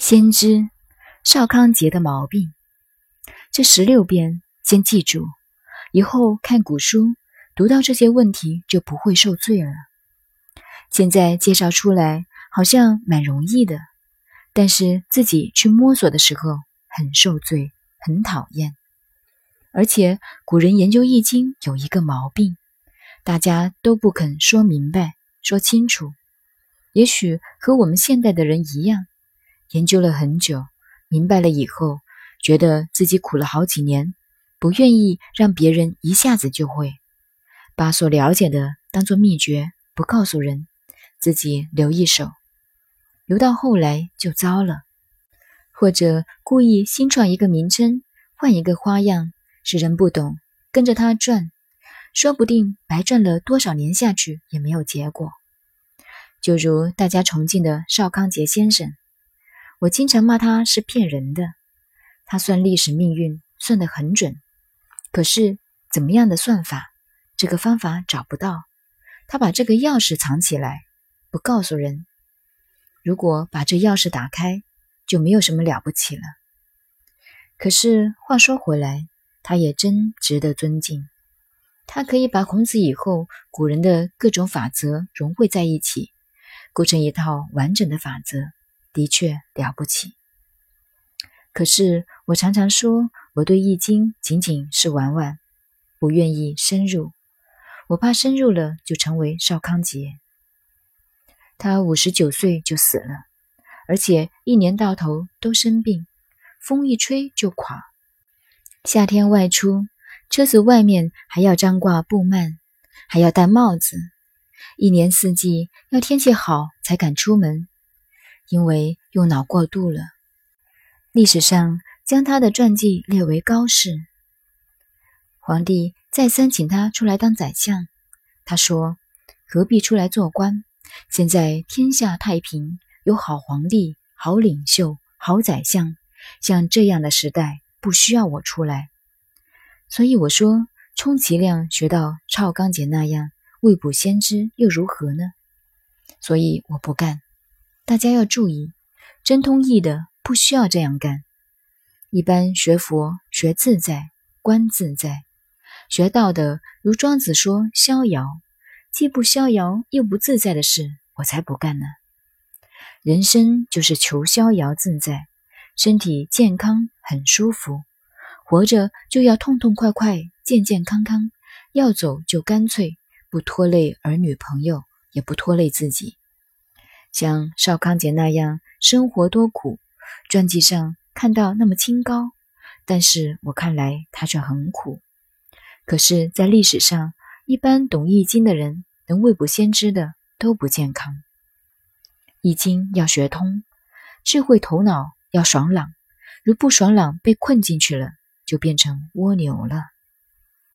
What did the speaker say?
先知少康节的毛病，这十六遍先记住，以后看古书读到这些问题就不会受罪了。现在介绍出来好像蛮容易的，但是自己去摸索的时候很受罪，很讨厌。而且古人研究易经有一个毛病，大家都不肯说明白、说清楚，也许和我们现代的人一样。研究了很久，明白了以后，觉得自己苦了好几年，不愿意让别人一下子就会，把所了解的当做秘诀，不告诉人，自己留一手，留到后来就糟了。或者故意新创一个名称，换一个花样，使人不懂，跟着他转，说不定白转了多少年下去也没有结果。就如大家崇敬的邵康节先生。我经常骂他是骗人的，他算历史命运算得很准，可是怎么样的算法，这个方法找不到。他把这个钥匙藏起来，不告诉人。如果把这钥匙打开，就没有什么了不起了。可是话说回来，他也真值得尊敬。他可以把孔子以后古人的各种法则融汇在一起，构成一套完整的法则。的确了不起，可是我常常说，我对《易经》仅仅是玩玩，不愿意深入。我怕深入了就成为邵康节。他五十九岁就死了，而且一年到头都生病，风一吹就垮。夏天外出，车子外面还要张挂布幔，还要戴帽子，一年四季要天气好才敢出门。因为用脑过度了，历史上将他的传记列为高士。皇帝再三请他出来当宰相，他说：“何必出来做官？现在天下太平，有好皇帝、好领袖、好宰相，像这样的时代，不需要我出来。所以我说，充其量学到赵刚杰那样未卜先知，又如何呢？所以我不干。”大家要注意，真通义的不需要这样干。一般学佛学自在，观自在；学道的如庄子说逍遥，既不逍遥又不自在的事，我才不干呢。人生就是求逍遥自在，身体健康很舒服，活着就要痛痛快快、健健康康，要走就干脆，不拖累儿女朋友，也不拖累自己。像邵康节那样生活多苦，传记上看到那么清高，但是我看来他却很苦。可是，在历史上，一般懂易经的人能未卜先知的都不健康。易经要学通，智慧头脑要爽朗，如不爽朗被困进去了，就变成蜗牛了。